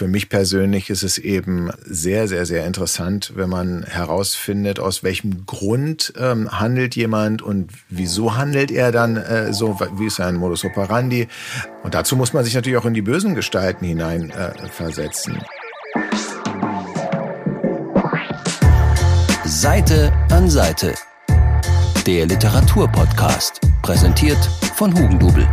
für mich persönlich ist es eben sehr, sehr, sehr interessant, wenn man herausfindet, aus welchem Grund ähm, handelt jemand und wieso handelt er dann äh, so, wie ist sein Modus operandi. Und dazu muss man sich natürlich auch in die bösen Gestalten hinein äh, versetzen. Seite an Seite. Der Literaturpodcast, präsentiert von Hugendubel.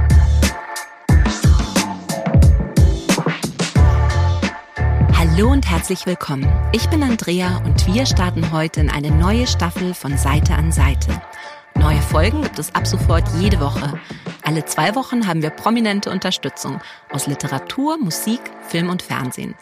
Hallo und herzlich willkommen. Ich bin Andrea und wir starten heute in eine neue Staffel von Seite an Seite. Neue Folgen gibt es ab sofort jede Woche. Alle zwei Wochen haben wir prominente Unterstützung aus Literatur, Musik, Film und Fernsehen.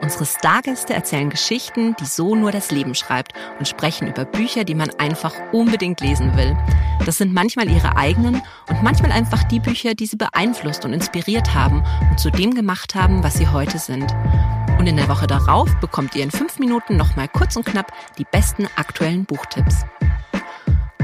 Unsere Stargäste erzählen Geschichten, die so nur das Leben schreibt und sprechen über Bücher, die man einfach unbedingt lesen will. Das sind manchmal ihre eigenen und manchmal einfach die Bücher, die sie beeinflusst und inspiriert haben und zu dem gemacht haben, was sie heute sind. Und in der Woche darauf bekommt ihr in fünf Minuten nochmal kurz und knapp die besten aktuellen Buchtipps.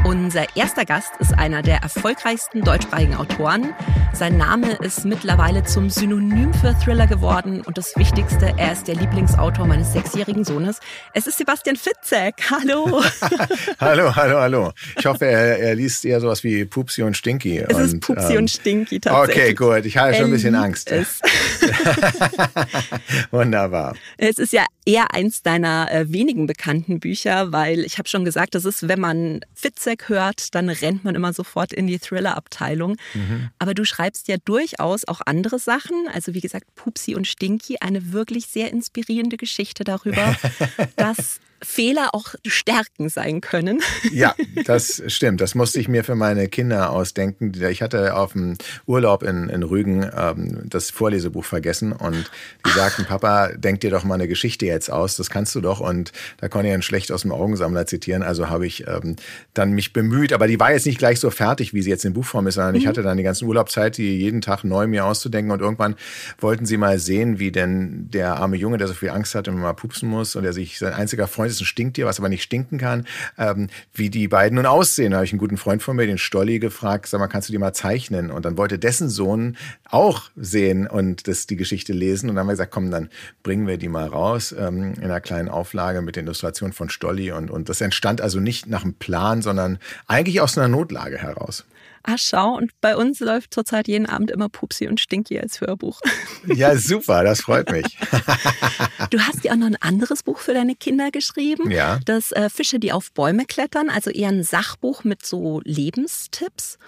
Unser erster Gast ist einer der erfolgreichsten deutschsprachigen Autoren. Sein Name ist mittlerweile zum Synonym für Thriller geworden und das Wichtigste, er ist der Lieblingsautor meines sechsjährigen Sohnes. Es ist Sebastian Fitzek. Hallo. hallo, hallo, hallo. Ich hoffe, er, er, liest eher sowas wie Pupsi und Stinky. Es und, ist Pupsi ähm, und Stinky tatsächlich. Okay, gut. Ich habe schon ein bisschen Angst. Wunderbar. Es ist ja eher eins deiner äh, wenigen bekannten Bücher, weil ich habe schon gesagt, das ist, wenn man Fitzek hört, dann rennt man immer sofort in die Thriller-Abteilung. Mhm. Aber du schreibst ja durchaus auch andere Sachen. Also wie gesagt, Pupsi und Stinky, eine wirklich sehr inspirierende Geschichte darüber, dass Fehler auch Stärken sein können. Ja, das stimmt. Das musste ich mir für meine Kinder ausdenken. Ich hatte auf dem Urlaub in, in Rügen ähm, das Vorlesebuch vergessen und die sagten, Papa, denk dir doch mal eine Geschichte jetzt aus, das kannst du doch. Und da konnte ich einen schlecht aus dem Augensammler zitieren. Also habe ich ähm, dann mich bemüht, aber die war jetzt nicht gleich so fertig, wie sie jetzt in Buchform ist, sondern mhm. ich hatte dann die ganze Urlaubszeit, die jeden Tag neu mir auszudenken und irgendwann wollten sie mal sehen, wie denn der arme Junge, der so viel Angst hat und mal pupsen muss und der sich sein einziger Freund ist ein Stinktier, was aber nicht stinken kann, ähm, wie die beiden nun aussehen. Da habe ich einen guten Freund von mir, den Stolli, gefragt, sag mal, kannst du die mal zeichnen? Und dann wollte dessen Sohn auch sehen und das, die Geschichte lesen. Und dann haben wir gesagt, komm, dann bringen wir die mal raus ähm, in einer kleinen Auflage mit der Illustration von Stolli. Und, und das entstand also nicht nach einem Plan, sondern eigentlich aus einer Notlage heraus ah, schau, und bei uns läuft zurzeit jeden Abend immer Pupsi und Stinky als Hörbuch. Ja, super, das freut mich. Du hast ja auch noch ein anderes Buch für deine Kinder geschrieben. Ja. Das äh, Fische, die auf Bäume klettern, also eher ein Sachbuch mit so Lebenstipps.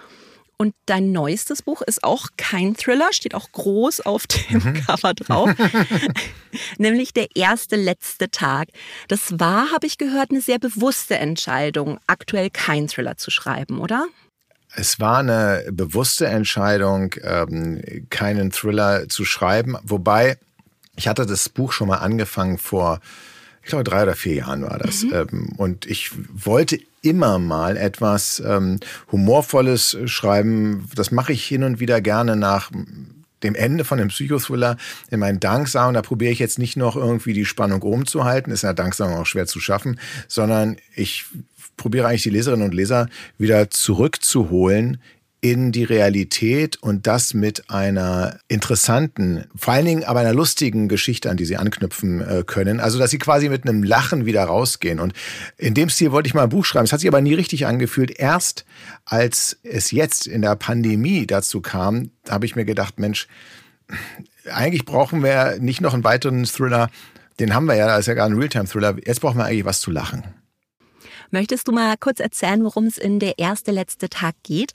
Und dein neuestes Buch ist auch kein Thriller, steht auch groß auf dem mhm. Cover drauf, nämlich der erste letzte Tag. Das war, habe ich gehört, eine sehr bewusste Entscheidung, aktuell kein Thriller zu schreiben, oder? Es war eine bewusste Entscheidung, ähm, keinen Thriller zu schreiben, wobei ich hatte das Buch schon mal angefangen vor, ich glaube, drei oder vier Jahren war das. Mhm. Ähm, und ich wollte immer mal etwas ähm, Humorvolles schreiben. Das mache ich hin und wieder gerne nach dem Ende von dem Psychothriller in meinen Danksagen. Da probiere ich jetzt nicht noch irgendwie die Spannung oben zu halten, ist ja Danksagen auch schwer zu schaffen, sondern ich probiere eigentlich die Leserinnen und Leser wieder zurückzuholen in die Realität und das mit einer interessanten, vor allen Dingen aber einer lustigen Geschichte, an die sie anknüpfen äh, können. Also, dass sie quasi mit einem Lachen wieder rausgehen. Und in dem Stil wollte ich mal ein Buch schreiben. Es hat sich aber nie richtig angefühlt. Erst als es jetzt in der Pandemie dazu kam, habe ich mir gedacht, Mensch, eigentlich brauchen wir nicht noch einen weiteren Thriller. Den haben wir ja, das ist ja gar ein Realtime-Thriller. Jetzt brauchen wir eigentlich was zu lachen. Möchtest du mal kurz erzählen, worum es in der erste letzte Tag geht?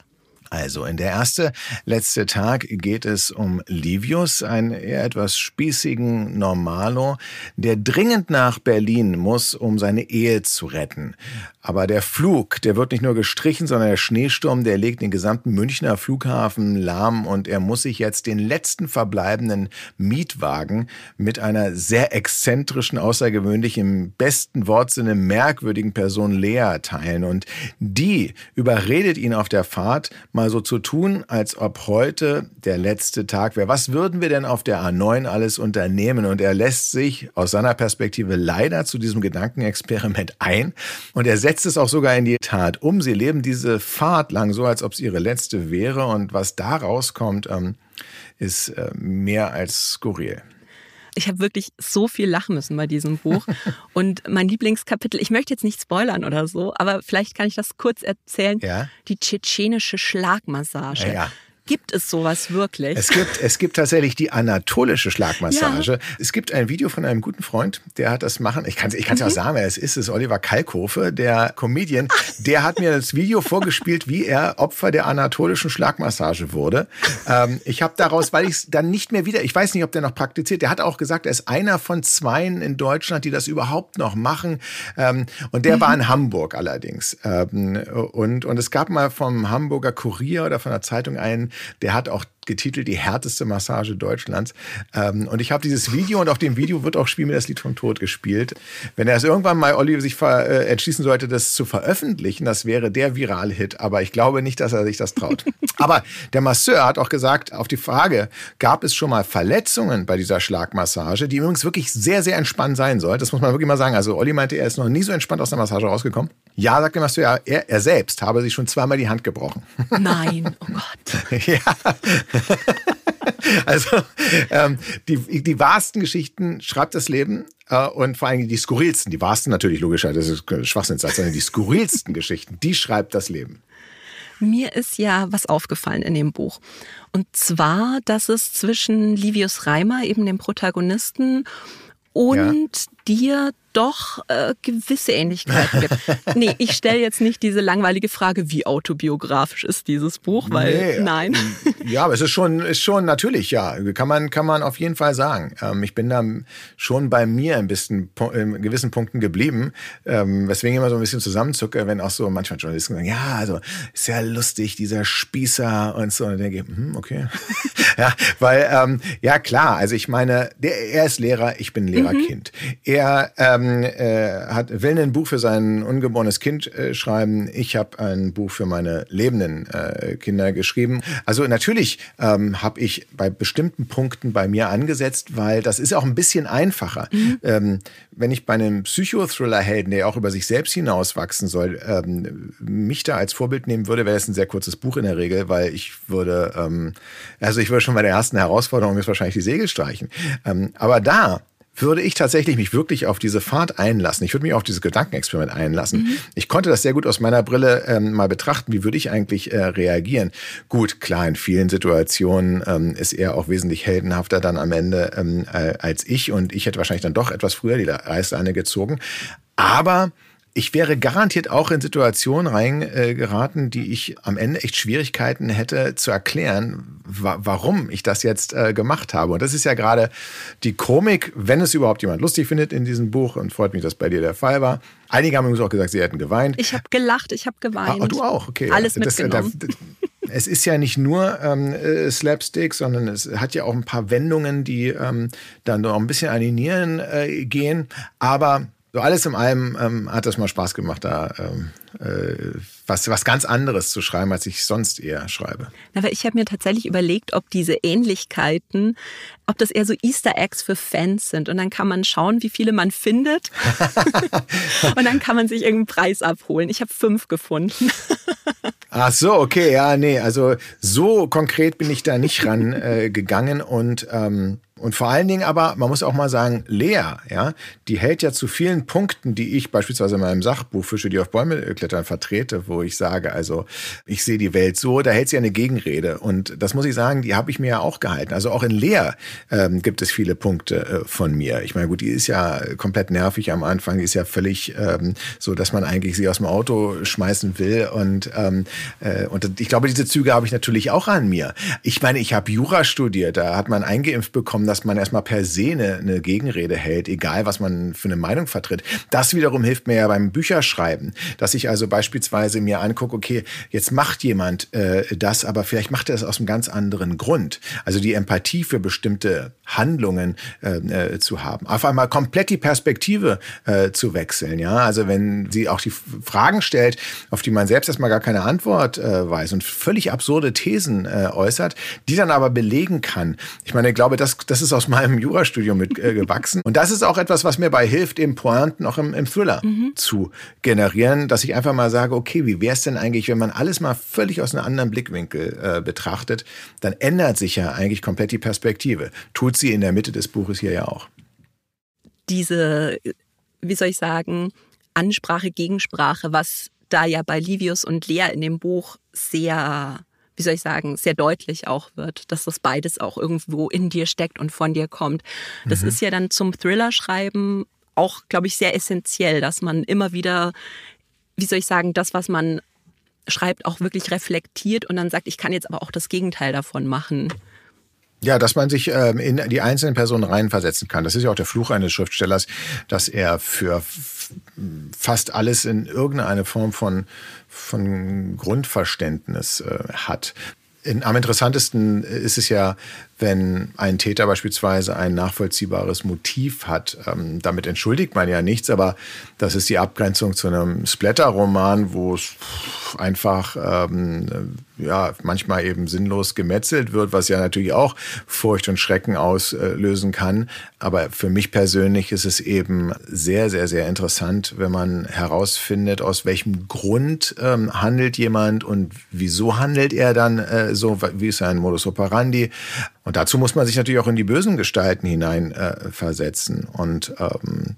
Also in der erste letzte Tag geht es um Livius, einen eher etwas spießigen Normalo, der dringend nach Berlin muss, um seine Ehe zu retten. Aber der Flug, der wird nicht nur gestrichen, sondern der Schneesturm, der legt den gesamten Münchner Flughafen lahm und er muss sich jetzt den letzten verbleibenden Mietwagen mit einer sehr exzentrischen, außergewöhnlich im besten Wortsinne merkwürdigen Person Lea teilen. Und die überredet ihn auf der Fahrt, mal so zu tun, als ob heute der letzte Tag wäre. Was würden wir denn auf der A9 alles unternehmen? Und er lässt sich aus seiner Perspektive leider zu diesem Gedankenexperiment ein und er setzt setzt es auch sogar in die Tat um. Sie leben diese Fahrt lang so, als ob es ihre letzte wäre. Und was da rauskommt, ähm, ist äh, mehr als skurril. Ich habe wirklich so viel lachen müssen bei diesem Buch. Und mein Lieblingskapitel, ich möchte jetzt nicht spoilern oder so, aber vielleicht kann ich das kurz erzählen. Ja. Die tschetschenische Schlagmassage. Ja, ja. Gibt es sowas wirklich? Es gibt, es gibt tatsächlich die anatolische Schlagmassage. Ja. Es gibt ein Video von einem guten Freund, der hat das machen. Ich kann es ich kann's mhm. auch sagen, wer es ist. Es ist Oliver Kalkofe, der Comedian. Der hat mir das Video vorgespielt, wie er Opfer der anatolischen Schlagmassage wurde. Ähm, ich habe daraus, weil ich es dann nicht mehr wieder, ich weiß nicht, ob der noch praktiziert. Der hat auch gesagt, er ist einer von zweien in Deutschland, die das überhaupt noch machen. Ähm, und der mhm. war in Hamburg allerdings. Ähm, und, und es gab mal vom Hamburger Kurier oder von der Zeitung einen, der hat auch getitelt die härteste Massage Deutschlands. Ähm, und ich habe dieses Video und auf dem Video wird auch Spiel mir das Lied vom Tod gespielt. Wenn er es irgendwann mal, Olli, sich äh, entschließen sollte, das zu veröffentlichen, das wäre der Viral-Hit. Aber ich glaube nicht, dass er sich das traut. Aber der Masseur hat auch gesagt, auf die Frage, gab es schon mal Verletzungen bei dieser Schlagmassage, die übrigens wirklich sehr, sehr entspannt sein soll. Das muss man wirklich mal sagen. Also Olli meinte, er ist noch nie so entspannt aus der Massage rausgekommen. Ja, sagt der Masseur, er, er selbst habe sich schon zweimal die Hand gebrochen. Nein, oh Gott. ja. also ähm, die, die wahrsten Geschichten schreibt das Leben äh, und vor allem die skurrilsten, die wahrsten natürlich logischer, das ist Schwachsinnssatz, sondern die skurrilsten Geschichten, die schreibt das Leben. Mir ist ja was aufgefallen in dem Buch. Und zwar, dass es zwischen Livius Reimer, eben dem Protagonisten, und ja. Dir doch äh, gewisse Ähnlichkeiten gibt. nee, ich stelle jetzt nicht diese langweilige Frage, wie autobiografisch ist dieses Buch, weil nee, nein. Ja, aber es ist schon, ist schon natürlich, ja, kann man, kann man auf jeden Fall sagen. Ähm, ich bin da schon bei mir ein bisschen in gewissen Punkten geblieben, ähm, weswegen ich immer so ein bisschen zusammenzucke, wenn auch so manchmal Journalisten sagen, ja, also ist ja lustig, dieser Spießer und so. Und dann denke ich, hm, okay. ja, weil, ähm, ja klar, also ich meine, der, er ist Lehrer, ich bin Lehrerkind. Mhm. Er ähm, äh, hat, will ein Buch für sein ungeborenes Kind äh, schreiben. Ich habe ein Buch für meine lebenden äh, Kinder geschrieben. Also natürlich ähm, habe ich bei bestimmten Punkten bei mir angesetzt, weil das ist auch ein bisschen einfacher. Mhm. Ähm, wenn ich bei einem Psychothriller-Helden, der auch über sich selbst hinauswachsen soll, ähm, mich da als Vorbild nehmen würde, wäre es ein sehr kurzes Buch in der Regel, weil ich würde, ähm, also ich würde schon bei der ersten Herausforderung ist wahrscheinlich die Segel streichen. Ähm, aber da würde ich tatsächlich mich wirklich auf diese Fahrt einlassen. Ich würde mich auf dieses Gedankenexperiment einlassen. Mhm. Ich konnte das sehr gut aus meiner Brille ähm, mal betrachten. Wie würde ich eigentlich äh, reagieren? Gut, klar, in vielen Situationen ähm, ist er auch wesentlich heldenhafter dann am Ende ähm, äh, als ich und ich hätte wahrscheinlich dann doch etwas früher die Reißleine gezogen. Aber ich wäre garantiert auch in Situationen reingeraten, äh, die ich am Ende echt Schwierigkeiten hätte zu erklären, wa warum ich das jetzt äh, gemacht habe. Und das ist ja gerade die Komik, wenn es überhaupt jemand lustig findet in diesem Buch und freut mich, dass bei dir der Fall war. Einige haben übrigens auch gesagt, sie hätten geweint. Ich habe gelacht, ich habe geweint. Ah, du auch, okay. Alles das, mitgenommen. Das, es ist ja nicht nur ähm, äh, Slapstick, sondern es hat ja auch ein paar Wendungen, die ähm, dann noch ein bisschen an die Nieren äh, gehen. Aber so alles in allem ähm, hat es mal Spaß gemacht, da ähm, äh, was, was ganz anderes zu schreiben, als ich sonst eher schreibe. Aber ich habe mir tatsächlich überlegt, ob diese Ähnlichkeiten, ob das eher so Easter Eggs für Fans sind. Und dann kann man schauen, wie viele man findet. Und dann kann man sich irgendeinen Preis abholen. Ich habe fünf gefunden. Ach so, okay, ja, nee, also so konkret bin ich da nicht rangegangen äh, und ähm, und vor allen Dingen aber, man muss auch mal sagen, Lea, ja, die hält ja zu vielen Punkten, die ich beispielsweise in meinem Sachbuch Fische, die auf Bäume klettern, vertrete, wo ich sage, also ich sehe die Welt so, da hält sie eine Gegenrede. Und das muss ich sagen, die habe ich mir ja auch gehalten. Also auch in Lea ähm, gibt es viele Punkte äh, von mir. Ich meine, gut, die ist ja komplett nervig am Anfang, die ist ja völlig ähm, so, dass man eigentlich sie aus dem Auto schmeißen will. Und, ähm, äh, und ich glaube, diese Züge habe ich natürlich auch an mir. Ich meine, ich habe Jura studiert, da hat man eingeimpft bekommen, dass man erstmal per se eine, eine Gegenrede hält, egal was man für eine Meinung vertritt. Das wiederum hilft mir ja beim Bücherschreiben, dass ich also beispielsweise mir angucke, okay, jetzt macht jemand äh, das, aber vielleicht macht er das aus einem ganz anderen Grund. Also die Empathie für bestimmte Handlungen äh, äh, zu haben. Auf einmal komplett die Perspektive äh, zu wechseln. Ja, also wenn sie auch die Fragen stellt, auf die man selbst erstmal gar keine Antwort äh, weiß und völlig absurde Thesen äh, äußert, die dann aber belegen kann. Ich meine, ich glaube, das, das das ist aus meinem Jurastudium mitgewachsen. Äh, und das ist auch etwas, was mir bei hilft, eben Pointen auch im, im Thriller mhm. zu generieren, dass ich einfach mal sage, okay, wie wäre es denn eigentlich, wenn man alles mal völlig aus einem anderen Blickwinkel äh, betrachtet, dann ändert sich ja eigentlich komplett die Perspektive. Tut sie in der Mitte des Buches hier ja auch. Diese, wie soll ich sagen, Ansprache, Gegensprache, was da ja bei Livius und Lea in dem Buch sehr wie soll ich sagen, sehr deutlich auch wird, dass das beides auch irgendwo in dir steckt und von dir kommt. Das mhm. ist ja dann zum Thriller-Schreiben auch, glaube ich, sehr essentiell, dass man immer wieder, wie soll ich sagen, das, was man schreibt, auch wirklich reflektiert und dann sagt, ich kann jetzt aber auch das Gegenteil davon machen. Ja, dass man sich ähm, in die einzelnen Personen reinversetzen kann. Das ist ja auch der Fluch eines Schriftstellers, dass er für fast alles in irgendeine Form von, von Grundverständnis äh, hat. In, am interessantesten ist es ja, wenn ein Täter beispielsweise ein nachvollziehbares Motiv hat. Ähm, damit entschuldigt man ja nichts, aber das ist die Abgrenzung zu einem Splatter-Roman, wo es einfach ähm, ja manchmal eben sinnlos gemetzelt wird, was ja natürlich auch Furcht und Schrecken auslösen kann. Aber für mich persönlich ist es eben sehr, sehr, sehr interessant, wenn man herausfindet, aus welchem Grund ähm, handelt jemand und wieso handelt er dann äh, so, wie ist sein Modus operandi. Und dazu muss man sich natürlich auch in die bösen Gestalten hinein äh, versetzen. Und, ähm,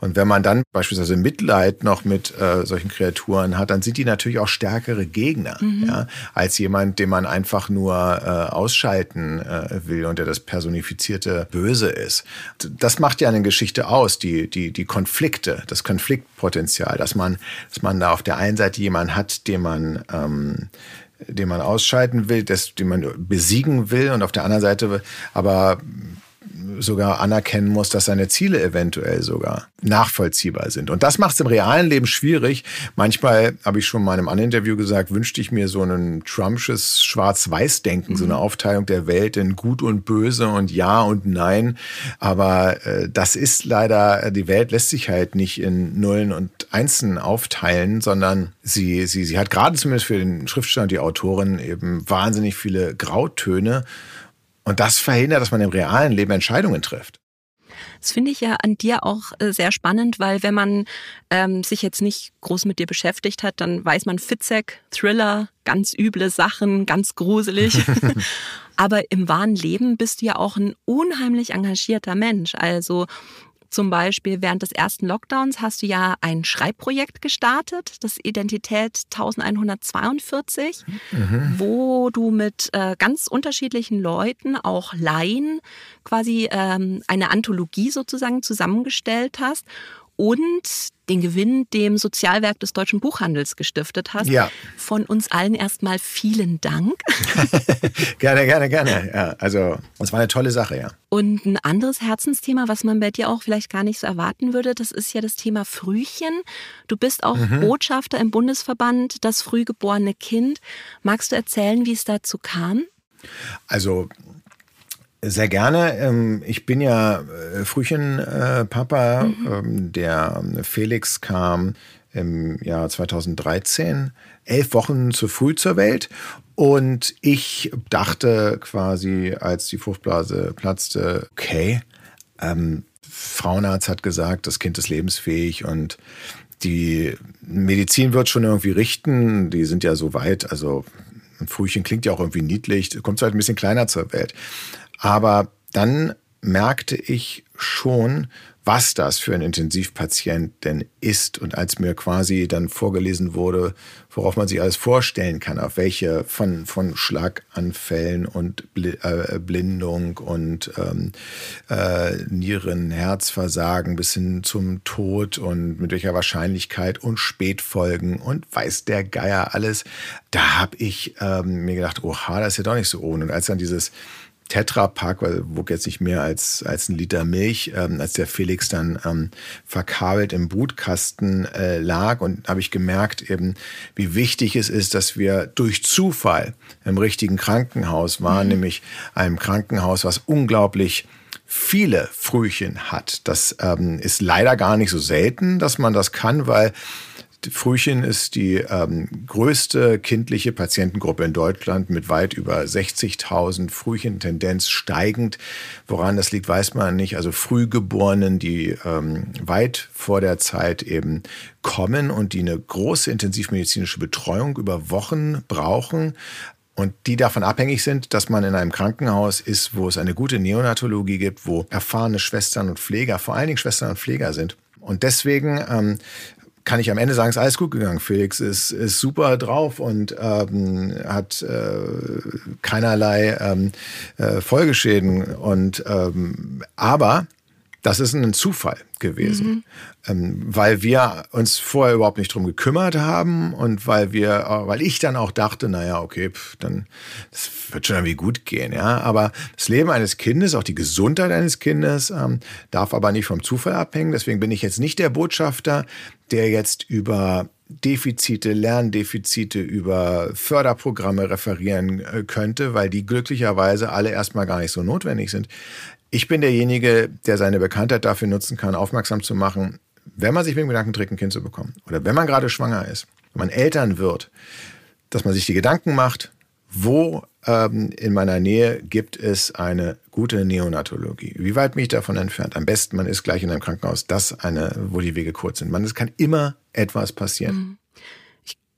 und wenn man dann beispielsweise Mitleid noch mit äh, solchen Kreaturen hat, dann sind die natürlich auch stärkere Gegner, mhm. ja, als jemand, den man einfach nur äh, ausschalten äh, will und der das personifizierte Böse ist. Das macht ja eine Geschichte aus, die, die, die Konflikte, das Konfliktpotenzial, dass man, dass man da auf der einen Seite jemanden hat, den man ähm, den man ausschalten will, das, den man besiegen will. Und auf der anderen Seite aber sogar anerkennen muss, dass seine Ziele eventuell sogar nachvollziehbar sind. Und das macht es im realen Leben schwierig. Manchmal, habe ich schon mal in einem anderen Interview gesagt, wünschte ich mir so ein Trumpsches Schwarz-Weiß-Denken, mhm. so eine mhm. Aufteilung der Welt in Gut und Böse und Ja und Nein. Aber äh, das ist leider, die Welt lässt sich halt nicht in Nullen und Einsen aufteilen, sondern sie, sie, sie hat gerade zumindest für den Schriftsteller und die Autorin eben wahnsinnig viele Grautöne. Und das verhindert, dass man im realen Leben Entscheidungen trifft. Das finde ich ja an dir auch äh, sehr spannend, weil wenn man ähm, sich jetzt nicht groß mit dir beschäftigt hat, dann weiß man Fitzek, Thriller, ganz üble Sachen, ganz gruselig. Aber im wahren Leben bist du ja auch ein unheimlich engagierter Mensch. Also zum Beispiel während des ersten Lockdowns hast du ja ein Schreibprojekt gestartet, das Identität 1142, mhm. wo du mit äh, ganz unterschiedlichen Leuten, auch Laien, quasi ähm, eine Anthologie sozusagen zusammengestellt hast und den Gewinn dem Sozialwerk des deutschen Buchhandels gestiftet hast. Ja. Von uns allen erstmal vielen Dank. gerne, gerne, gerne. Ja, also, das war eine tolle Sache, ja. Und ein anderes Herzensthema, was man bei dir auch vielleicht gar nicht so erwarten würde, das ist ja das Thema Frühchen. Du bist auch mhm. Botschafter im Bundesverband Das frühgeborene Kind. Magst du erzählen, wie es dazu kam? Also sehr gerne. Ähm, ich bin ja äh, Frühchenpapa. Mhm. Ähm, der Felix kam im Jahr 2013, elf Wochen zu früh zur Welt. Und ich dachte quasi, als die Fruchtblase platzte, okay, ähm, Frauenarzt hat gesagt, das Kind ist lebensfähig und die Medizin wird schon irgendwie richten. Die sind ja so weit, also ein Frühchen klingt ja auch irgendwie niedlich, kommt halt ein bisschen kleiner zur Welt. Aber dann merkte ich schon, was das für ein Intensivpatient denn ist. Und als mir quasi dann vorgelesen wurde, worauf man sich alles vorstellen kann, auf welche von, von Schlaganfällen und äh, Blindung und ähm, äh, Nieren, Herzversagen bis hin zum Tod und mit welcher Wahrscheinlichkeit und Spätfolgen und weiß der Geier alles, da habe ich ähm, mir gedacht, oha, das ist ja doch nicht so ohne. Und als dann dieses Tetrapack, weil wog jetzt nicht mehr als, als ein Liter Milch, ähm, als der Felix dann ähm, verkabelt im Brutkasten äh, lag. Und habe ich gemerkt eben, wie wichtig es ist, dass wir durch Zufall im richtigen Krankenhaus waren, mhm. nämlich einem Krankenhaus, was unglaublich viele Frühchen hat. Das ähm, ist leider gar nicht so selten, dass man das kann, weil Frühchen ist die ähm, größte kindliche Patientengruppe in Deutschland mit weit über 60.000 Frühchen, Tendenz steigend. Woran das liegt, weiß man nicht. Also Frühgeborenen, die ähm, weit vor der Zeit eben kommen und die eine große intensivmedizinische Betreuung über Wochen brauchen, und die davon abhängig sind, dass man in einem Krankenhaus ist, wo es eine gute Neonatologie gibt, wo erfahrene Schwestern und Pfleger, vor allen Dingen Schwestern und Pfleger sind. Und deswegen ähm, kann ich am Ende sagen, ist alles gut gegangen. Felix ist, ist super drauf und ähm, hat äh, keinerlei ähm, äh, Folgeschäden. Und ähm, aber das ist ein Zufall gewesen, mhm. Ähm, weil wir uns vorher überhaupt nicht drum gekümmert haben und weil wir, äh, weil ich dann auch dachte, naja, okay, pff, dann das wird schon irgendwie gut gehen, ja. Aber das Leben eines Kindes, auch die Gesundheit eines Kindes, ähm, darf aber nicht vom Zufall abhängen. Deswegen bin ich jetzt nicht der Botschafter, der jetzt über Defizite, Lerndefizite über Förderprogramme referieren äh, könnte, weil die glücklicherweise alle erstmal gar nicht so notwendig sind. Ich bin derjenige, der seine Bekanntheit dafür nutzen kann, aufmerksam zu machen, wenn man sich mit dem Gedanken trägt, ein Kind zu bekommen oder wenn man gerade schwanger ist, wenn man Eltern wird, dass man sich die Gedanken macht, wo ähm, in meiner Nähe gibt es eine gute Neonatologie. Wie weit mich davon entfernt? Am besten, man ist gleich in einem Krankenhaus, das eine, wo die Wege kurz sind. Man, es kann immer etwas passieren. Mhm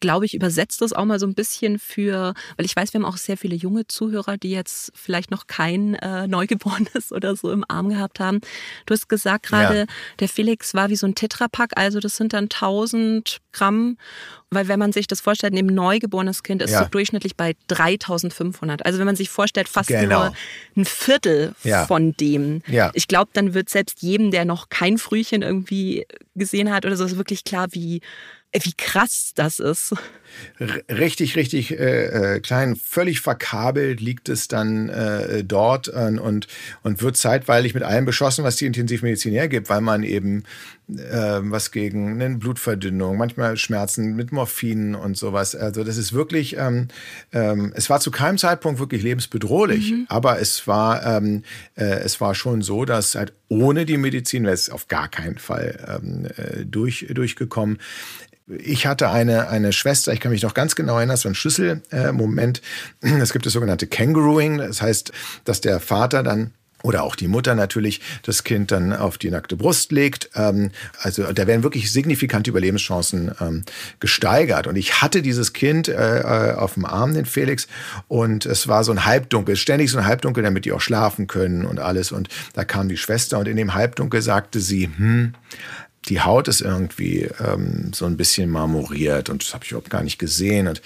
glaube ich, übersetzt das auch mal so ein bisschen für, weil ich weiß, wir haben auch sehr viele junge Zuhörer, die jetzt vielleicht noch kein äh, Neugeborenes oder so im Arm gehabt haben. Du hast gesagt gerade, ja. der Felix war wie so ein Tetrapack, also das sind dann 1000 Gramm. Weil wenn man sich das vorstellt, ein neugeborenes Kind ist ja. so durchschnittlich bei 3500. Also wenn man sich vorstellt, fast genau. nur ein Viertel ja. von dem. Ja. Ich glaube, dann wird selbst jedem, der noch kein Frühchen irgendwie gesehen hat oder so, ist wirklich klar, wie wie krass das ist. Richtig, richtig äh, äh, klein, völlig verkabelt liegt es dann äh, dort und, und, und wird zeitweilig mit allem beschossen, was die Intensivmedizin hergibt, weil man eben äh, was gegen eine Blutverdünnung, manchmal Schmerzen mit Morphin und sowas. Also das ist wirklich, ähm, ähm, es war zu keinem Zeitpunkt wirklich lebensbedrohlich, mhm. aber es war, ähm, äh, es war schon so, dass halt ohne die Medizin wäre es auf gar keinen Fall ähm, äh, durch, durchgekommen. Ich hatte eine, eine Schwester, ich kann mich noch ganz genau erinnern, so ein Schlüsselmoment. Äh, es gibt das sogenannte Kangarooing, das heißt, dass der Vater dann oder auch die Mutter natürlich das Kind dann auf die nackte Brust legt. Ähm, also da werden wirklich signifikante Überlebenschancen ähm, gesteigert. Und ich hatte dieses Kind äh, äh, auf dem Arm, den Felix, und es war so ein Halbdunkel, ständig so ein Halbdunkel, damit die auch schlafen können und alles. Und da kam die Schwester und in dem Halbdunkel sagte sie, hm, die Haut ist irgendwie ähm, so ein bisschen marmoriert und das habe ich überhaupt gar nicht gesehen. Und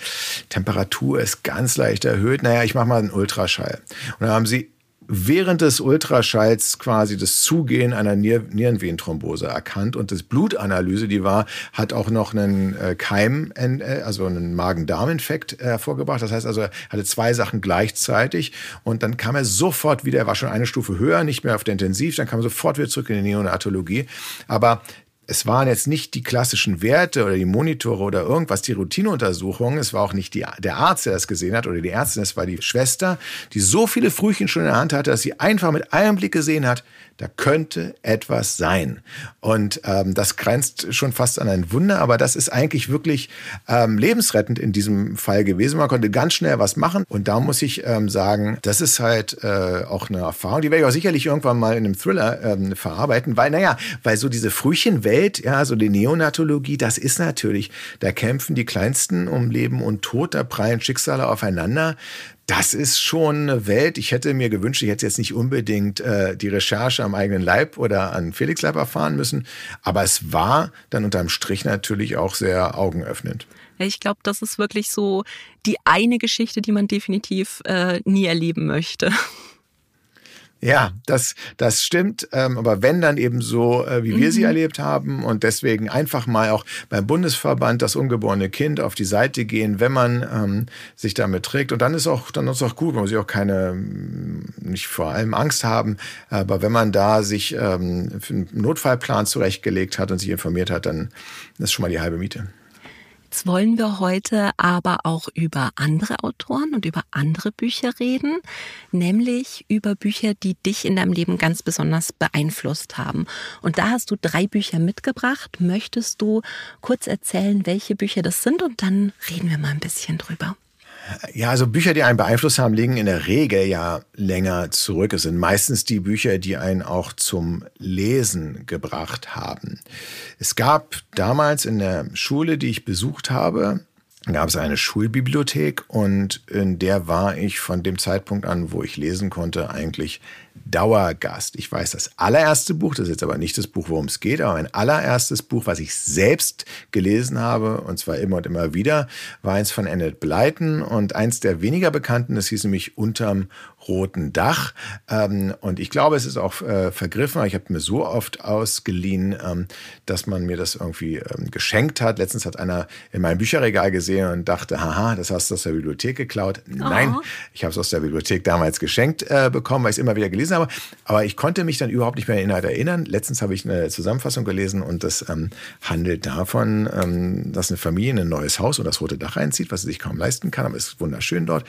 Temperatur ist ganz leicht erhöht. Naja, ich mache mal einen Ultraschall. Und dann haben sie während des Ultraschalls quasi das Zugehen einer Nier Nierenvenenthrombose erkannt und das Blutanalyse, die war, hat auch noch einen äh, Keim, äh, also einen Magen-Darm-Infekt hervorgebracht. Das heißt also, er hatte zwei Sachen gleichzeitig und dann kam er sofort wieder, er war schon eine Stufe höher, nicht mehr auf der Intensiv, dann kam er sofort wieder zurück in die Neonatologie. Aber es waren jetzt nicht die klassischen Werte oder die Monitore oder irgendwas, die Routineuntersuchungen. Es war auch nicht die, der Arzt, der das gesehen hat oder die Ärztin. Es war die Schwester, die so viele Frühchen schon in der Hand hatte, dass sie einfach mit einem Blick gesehen hat, da könnte etwas sein. Und ähm, das grenzt schon fast an ein Wunder, aber das ist eigentlich wirklich ähm, lebensrettend in diesem Fall gewesen. Man konnte ganz schnell was machen und da muss ich ähm, sagen, das ist halt äh, auch eine Erfahrung, die werde ich auch sicherlich irgendwann mal in einem Thriller ähm, verarbeiten, weil, naja, weil so diese Frühchenwelt, ja, so die Neonatologie, das ist natürlich, da kämpfen die Kleinsten um Leben und Tod, da prallen Schicksale aufeinander das ist schon eine Welt. Ich hätte mir gewünscht, ich hätte jetzt nicht unbedingt äh, die Recherche am eigenen Leib oder an Felix Leib erfahren müssen. Aber es war dann unterm Strich natürlich auch sehr augenöffnend. Ja, ich glaube, das ist wirklich so die eine Geschichte, die man definitiv äh, nie erleben möchte. Ja, das, das stimmt. Ähm, aber wenn dann eben so, äh, wie wir mhm. sie erlebt haben und deswegen einfach mal auch beim Bundesverband das ungeborene Kind auf die Seite gehen, wenn man ähm, sich damit trägt. Und dann ist auch, dann ist auch gut, man muss sich auch keine, mm, nicht vor allem Angst haben. Aber wenn man da sich ähm, einen Notfallplan zurechtgelegt hat und sich informiert hat, dann ist schon mal die halbe Miete. Jetzt wollen wir heute aber auch über andere Autoren und über andere Bücher reden, nämlich über Bücher, die dich in deinem Leben ganz besonders beeinflusst haben. Und da hast du drei Bücher mitgebracht. Möchtest du kurz erzählen, welche Bücher das sind und dann reden wir mal ein bisschen drüber. Ja, also Bücher, die einen beeinflusst haben, liegen in der Regel ja länger zurück. Es sind meistens die Bücher, die einen auch zum Lesen gebracht haben. Es gab damals in der Schule, die ich besucht habe, gab es eine Schulbibliothek und in der war ich von dem Zeitpunkt an, wo ich lesen konnte, eigentlich Dauergast. Ich weiß, das allererste Buch, das ist jetzt aber nicht das Buch, worum es geht, aber mein allererstes Buch, was ich selbst gelesen habe, und zwar immer und immer wieder, war eins von Annette Blyton und eins der weniger bekannten, das hieß nämlich Unterm roten Dach. Ähm, und ich glaube, es ist auch äh, vergriffen. Ich habe mir so oft ausgeliehen, ähm, dass man mir das irgendwie ähm, geschenkt hat. Letztens hat einer in meinem Bücherregal gesehen und dachte, haha, das hast du aus der Bibliothek geklaut. Nein, oh. ich habe es aus der Bibliothek damals geschenkt äh, bekommen, weil ich es immer wieder gelesen habe. Aber ich konnte mich dann überhaupt nicht mehr an Inhalt erinnern. Letztens habe ich eine Zusammenfassung gelesen und das ähm, handelt davon, ähm, dass eine Familie in ein neues Haus und das rote Dach einzieht, was sie sich kaum leisten kann, aber es ist wunderschön dort.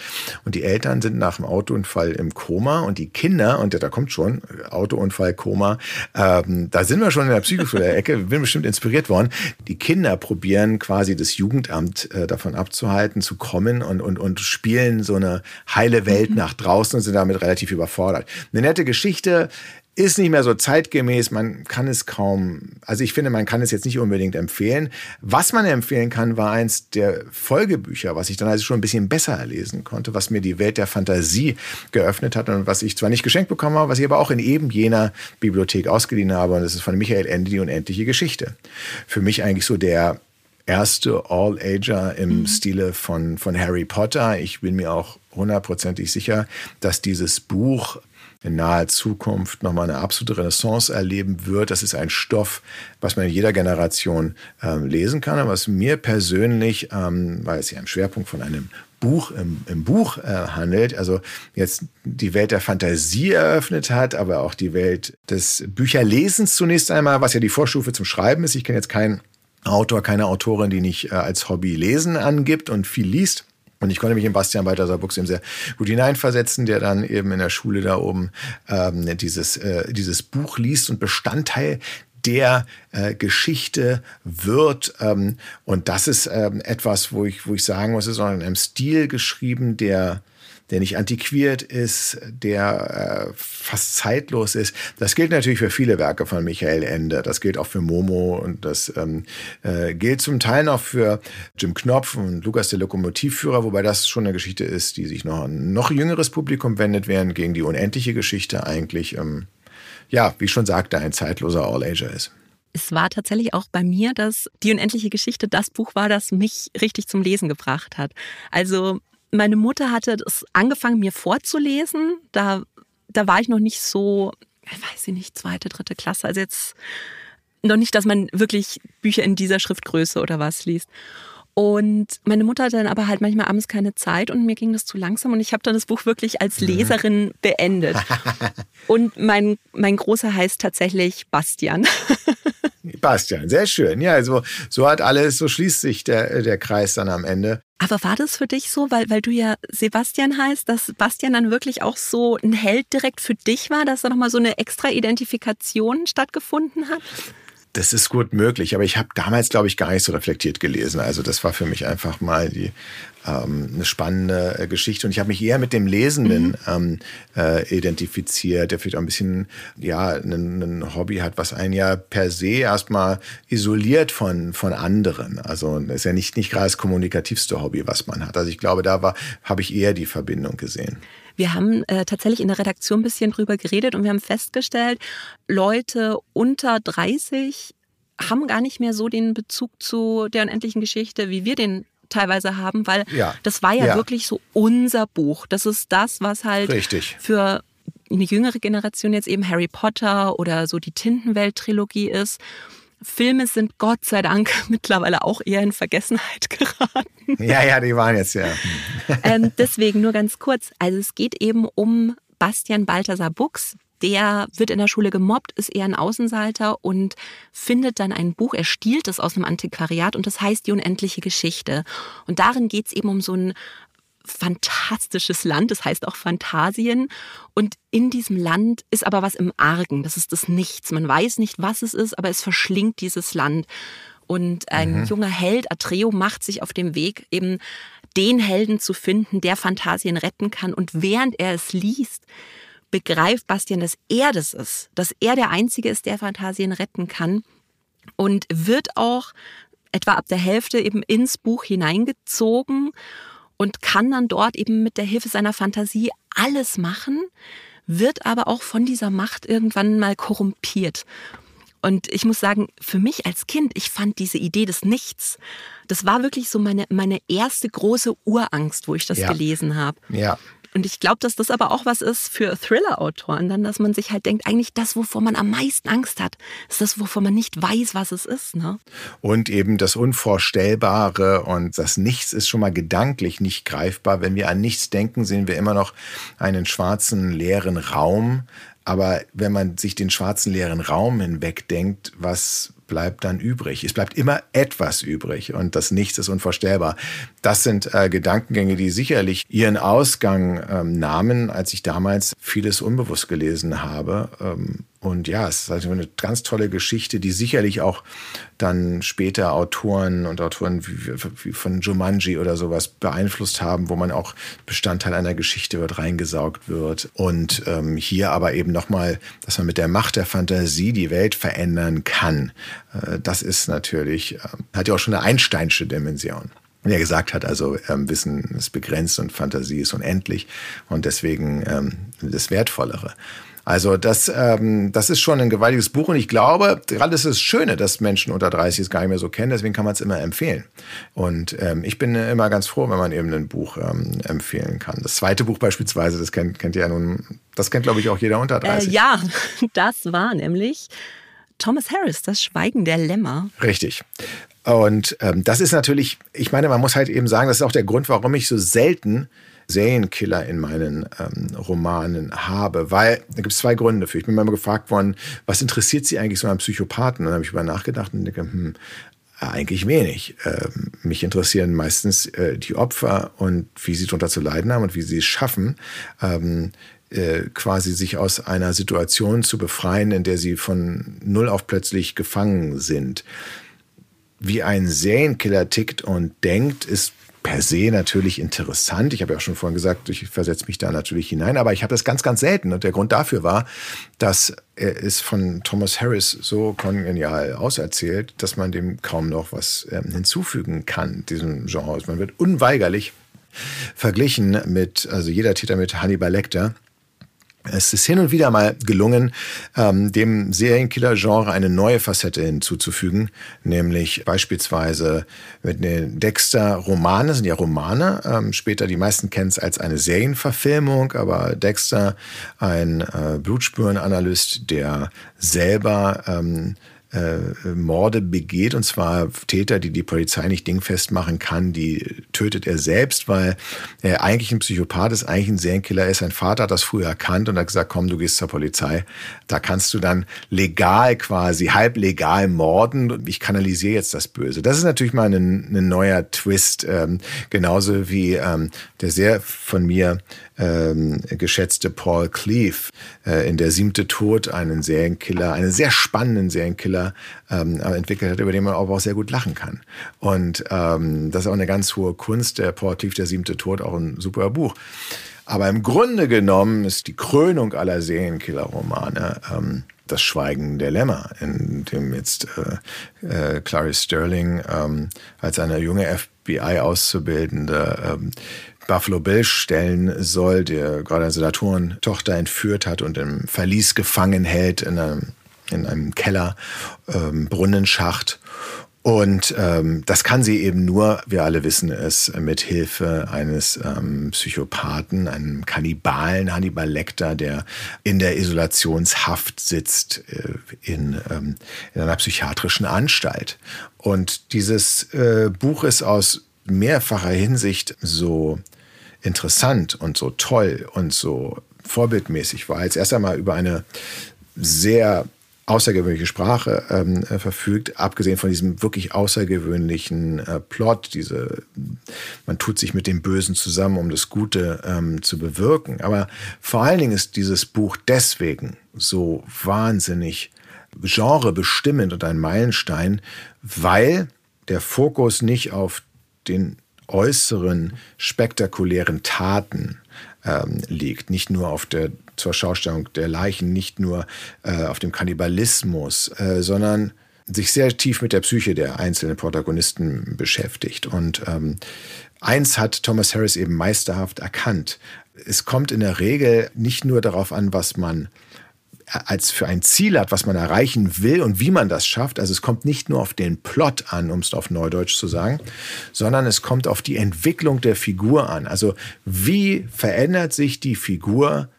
Und die Eltern sind nach dem Autounfall Autounfall im Koma und die Kinder, und da kommt schon, Autounfall, Koma, ähm, da sind wir schon in der Psychothriller-Ecke, bin bestimmt inspiriert worden. Die Kinder probieren quasi das Jugendamt äh, davon abzuhalten, zu kommen und, und, und spielen so eine heile Welt mhm. nach draußen und sind damit relativ überfordert. Eine nette Geschichte, ist nicht mehr so zeitgemäß. Man kann es kaum, also ich finde, man kann es jetzt nicht unbedingt empfehlen. Was man empfehlen kann, war eins der Folgebücher, was ich dann also schon ein bisschen besser lesen konnte, was mir die Welt der Fantasie geöffnet hat und was ich zwar nicht geschenkt bekommen habe, was ich aber auch in eben jener Bibliothek ausgeliehen habe. Und das ist von Michael Ende die unendliche Geschichte. Für mich eigentlich so der erste All-Ager im mhm. Stile von, von Harry Potter. Ich bin mir auch hundertprozentig sicher, dass dieses Buch in naher Zukunft nochmal eine absolute Renaissance erleben wird. Das ist ein Stoff, was man in jeder Generation ähm, lesen kann, aber was mir persönlich, ähm, weil es ja im Schwerpunkt von einem Buch im, im Buch äh, handelt, also jetzt die Welt der Fantasie eröffnet hat, aber auch die Welt des Bücherlesens zunächst einmal, was ja die Vorstufe zum Schreiben ist. Ich kenne jetzt keinen Autor, keine Autorin, die nicht äh, als Hobby Lesen angibt und viel liest. Und ich konnte mich in Bastian Balthasar Buchs eben sehr gut hineinversetzen, der dann eben in der Schule da oben ähm, dieses, äh, dieses Buch liest und Bestandteil der äh, Geschichte wird. Ähm, und das ist ähm, etwas, wo ich, wo ich sagen muss, es ist auch in einem Stil geschrieben, der der nicht antiquiert ist, der äh, fast zeitlos ist. Das gilt natürlich für viele Werke von Michael Ende. Das gilt auch für Momo und das ähm, äh, gilt zum Teil noch für Jim Knopf und Lukas der Lokomotivführer, wobei das schon eine Geschichte ist, die sich noch an noch jüngeres Publikum wendet, während gegen die unendliche Geschichte eigentlich, ähm, ja, wie ich schon sagte, ein zeitloser All-Ager ist. Es war tatsächlich auch bei mir, dass die unendliche Geschichte das Buch war, das mich richtig zum Lesen gebracht hat. Also meine Mutter hatte es angefangen, mir vorzulesen. Da, da war ich noch nicht so, weiß ich nicht, zweite, dritte Klasse. Also jetzt noch nicht, dass man wirklich Bücher in dieser Schriftgröße oder was liest. Und meine Mutter hatte dann aber halt manchmal abends keine Zeit und mir ging das zu langsam und ich habe dann das Buch wirklich als. Leserin beendet. Und mein, mein Großer heißt tatsächlich Bastian. Bastian, sehr schön. Ja, so, so hat alles, so schließt sich der, der Kreis dann am Ende. Aber war das für dich so, weil, weil du ja Sebastian heißt, dass Bastian dann wirklich auch so ein Held direkt für dich war, dass da nochmal so eine extra Identifikation stattgefunden hat? Das ist gut möglich, aber ich habe damals, glaube ich, gar nicht so reflektiert gelesen. Also das war für mich einfach mal die ähm, eine spannende äh, Geschichte und ich habe mich eher mit dem Lesenden mhm. ähm, äh, identifiziert, der vielleicht auch ein bisschen ja ein, Hobby hat, was einen ja per se erstmal isoliert von von anderen. Also das ist ja nicht nicht gerade das kommunikativste Hobby, was man hat. Also ich glaube, da war habe ich eher die Verbindung gesehen. Wir haben äh, tatsächlich in der Redaktion ein bisschen drüber geredet und wir haben festgestellt, Leute unter 30 haben gar nicht mehr so den Bezug zu der unendlichen Geschichte, wie wir den teilweise haben, weil ja. das war ja, ja, wirklich so unser Buch. Das ist das, was halt Richtig. für eine jüngere Generation jetzt eben Harry Potter oder so die Tintenwelt-Trilogie ist. Filme sind Gott sei Dank mittlerweile auch eher in Vergessenheit geraten. Ja, ja, die waren jetzt ja. ähm, deswegen nur ganz kurz. Also es geht eben um Bastian Balthasar Buchs, der wird in der Schule gemobbt, ist eher ein Außenseiter und findet dann ein Buch, er stiehlt es aus einem Antiquariat und das heißt Die unendliche Geschichte. Und darin geht es eben um so ein fantastisches Land, das heißt auch Phantasien. Und in diesem Land ist aber was im Argen, das ist das Nichts. Man weiß nicht, was es ist, aber es verschlingt dieses Land. Und ein mhm. junger Held, Atreo, macht sich auf dem Weg, eben den Helden zu finden, der Phantasien retten kann. Und während er es liest, begreift Bastian, dass er das ist, dass er der Einzige ist, der Phantasien retten kann. Und wird auch etwa ab der Hälfte eben ins Buch hineingezogen und kann dann dort eben mit der Hilfe seiner Fantasie alles machen, wird aber auch von dieser Macht irgendwann mal korrumpiert. Und ich muss sagen, für mich als Kind, ich fand diese Idee des Nichts, das war wirklich so meine, meine erste große Urangst, wo ich das ja. gelesen habe. Ja. Und ich glaube, dass das aber auch was ist für Thriller-Autoren, dann, dass man sich halt denkt, eigentlich das, wovor man am meisten Angst hat, ist das, wovor man nicht weiß, was es ist. Ne? Und eben das Unvorstellbare und das Nichts ist schon mal gedanklich nicht greifbar. Wenn wir an nichts denken, sehen wir immer noch einen schwarzen, leeren Raum. Aber wenn man sich den schwarzen leeren Raum hinwegdenkt, was bleibt dann übrig? Es bleibt immer etwas übrig und das Nichts ist unvorstellbar. Das sind äh, Gedankengänge, die sicherlich ihren Ausgang ähm, nahmen, als ich damals vieles unbewusst gelesen habe. Ähm, und ja, es ist also eine ganz tolle Geschichte, die sicherlich auch dann später Autoren und Autoren wie, von Jumanji oder sowas beeinflusst haben, wo man auch Bestandteil einer Geschichte wird, reingesaugt wird. Und ähm, hier aber eben nochmal, dass man mit der Macht der Fantasie die Welt verändern kann. Äh, das ist natürlich, äh, hat ja auch schon eine Einsteinsche Dimension wie er gesagt hat, also ähm, Wissen ist begrenzt und Fantasie ist unendlich und deswegen ähm, das Wertvollere. Also das, ähm, das ist schon ein gewaltiges Buch und ich glaube, gerade ist das Schöne, dass Menschen unter 30 es gar nicht mehr so kennen, deswegen kann man es immer empfehlen. Und ähm, ich bin immer ganz froh, wenn man eben ein Buch ähm, empfehlen kann. Das zweite Buch beispielsweise, das kennt, kennt ja nun, das kennt glaube ich auch jeder unter 30. Äh, ja, das war nämlich Thomas Harris, das Schweigen der Lämmer. Richtig. Und ähm, das ist natürlich, ich meine, man muss halt eben sagen, das ist auch der Grund, warum ich so selten Serienkiller in meinen ähm, Romanen habe, weil da gibt es zwei Gründe für. Ich bin immer gefragt worden, was interessiert Sie eigentlich so an Psychopathen? Und dann habe ich über nachgedacht und denke, hm, eigentlich wenig. Ähm, mich interessieren meistens äh, die Opfer und wie sie darunter zu leiden haben und wie sie es schaffen, ähm, äh, quasi sich aus einer Situation zu befreien, in der sie von null auf plötzlich gefangen sind. Wie ein Serienkiller tickt und denkt, ist per se natürlich interessant. Ich habe ja auch schon vorhin gesagt, ich versetze mich da natürlich hinein, aber ich habe das ganz, ganz selten. Und der Grund dafür war, dass er es von Thomas Harris so kongenial auserzählt, dass man dem kaum noch was ähm, hinzufügen kann, diesem Genre. Man wird unweigerlich verglichen mit, also jeder Täter mit Hannibal Lecter. Es ist hin und wieder mal gelungen, ähm, dem Serienkiller-Genre eine neue Facette hinzuzufügen, nämlich beispielsweise mit den Dexter-Romane, sind ja Romane, ähm, später die meisten kennen es als eine Serienverfilmung, aber Dexter, ein äh, Blutspurenanalyst, der selber ähm, äh, Morde begeht, und zwar Täter, die die Polizei nicht dingfest machen kann, die tötet er selbst, weil er eigentlich ein Psychopath ist, eigentlich ein Serienkiller ist. Sein Vater hat das früher erkannt und hat gesagt, komm, du gehst zur Polizei. Da kannst du dann legal quasi, halb legal morden und ich kanalisiere jetzt das Böse. Das ist natürlich mal ein, ein neuer Twist, ähm, genauso wie ähm, der sehr von mir ähm, geschätzte Paul Cleave äh, in Der siebte Tod einen Serienkiller, einen sehr spannenden Serienkiller ähm, entwickelt hat, über den man aber auch sehr gut lachen kann. Und ähm, das ist auch eine ganz hohe Kunst. Der Cleave, Der siebte Tod, auch ein super Buch. Aber im Grunde genommen ist die Krönung aller Serienkiller-Romane ähm, das Schweigen der Lämmer, in dem jetzt äh, äh, Clarice Sterling ähm, als eine junge FBI-Auszubildende ähm, Buffalo Bill stellen soll, der gerade eine Senatorentochter entführt hat und im Verlies gefangen hält in einem, in einem Keller, ähm, Brunnenschacht. Und ähm, das kann sie eben nur, wir alle wissen es, mit Hilfe eines ähm, Psychopathen, einem Kannibalen, Hannibal Lecter, der in der Isolationshaft sitzt äh, in, ähm, in einer psychiatrischen Anstalt. Und dieses äh, Buch ist aus mehrfacher Hinsicht so interessant und so toll und so vorbildmäßig war. Jetzt erst einmal über eine sehr außergewöhnliche Sprache ähm, äh, verfügt, abgesehen von diesem wirklich außergewöhnlichen äh, Plot, diese, man tut sich mit dem Bösen zusammen, um das Gute ähm, zu bewirken. Aber vor allen Dingen ist dieses Buch deswegen so wahnsinnig genrebestimmend und ein Meilenstein, weil der Fokus nicht auf den äußeren spektakulären Taten ähm, liegt, nicht nur auf der zur Schaustellung der Leichen, nicht nur äh, auf dem Kannibalismus, äh, sondern sich sehr tief mit der Psyche der einzelnen Protagonisten beschäftigt. Und ähm, eins hat Thomas Harris eben meisterhaft erkannt. Es kommt in der Regel nicht nur darauf an, was man als für ein Ziel hat, was man erreichen will und wie man das schafft. Also es kommt nicht nur auf den Plot an, um es auf Neudeutsch zu sagen, sondern es kommt auf die Entwicklung der Figur an. Also wie verändert sich die Figur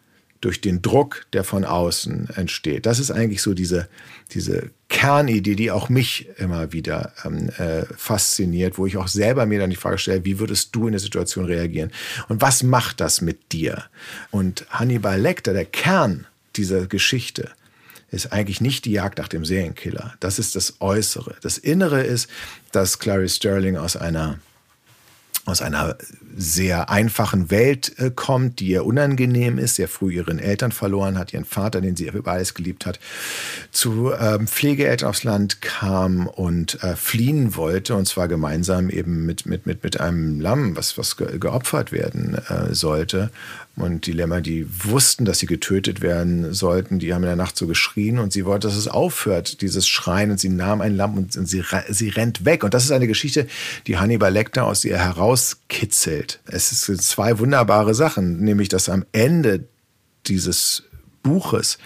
durch den Druck, der von außen entsteht. Das ist eigentlich so diese, diese Kernidee, die auch mich immer wieder ähm, äh, fasziniert, wo ich auch selber mir dann die Frage stelle, wie würdest du in der Situation reagieren? Und was macht das mit dir? Und Hannibal Lecter, der Kern dieser Geschichte ist eigentlich nicht die Jagd nach dem Serienkiller. Das ist das Äußere. Das Innere ist, dass Clarice Sterling aus einer aus einer sehr einfachen Welt äh, kommt, die ihr unangenehm ist, sehr früh ihren Eltern verloren hat, ihren Vater, den sie über alles geliebt hat, zu ähm, Pflegeeltern aufs Land kam und äh, fliehen wollte, und zwar gemeinsam eben mit, mit, mit, mit einem Lamm, was, was ge geopfert werden äh, sollte. Und die Lämmer, die wussten, dass sie getötet werden sollten, die haben in der Nacht so geschrien und sie wollte, dass es aufhört, dieses Schreien. Und sie nahm ein Lamm und, sie, sie rennt weg. Und das ist eine Geschichte, die Hannibal Lecter aus ihr herauskitzelt. Es sind zwei wunderbare Sachen, nämlich dass am Ende dieses Buches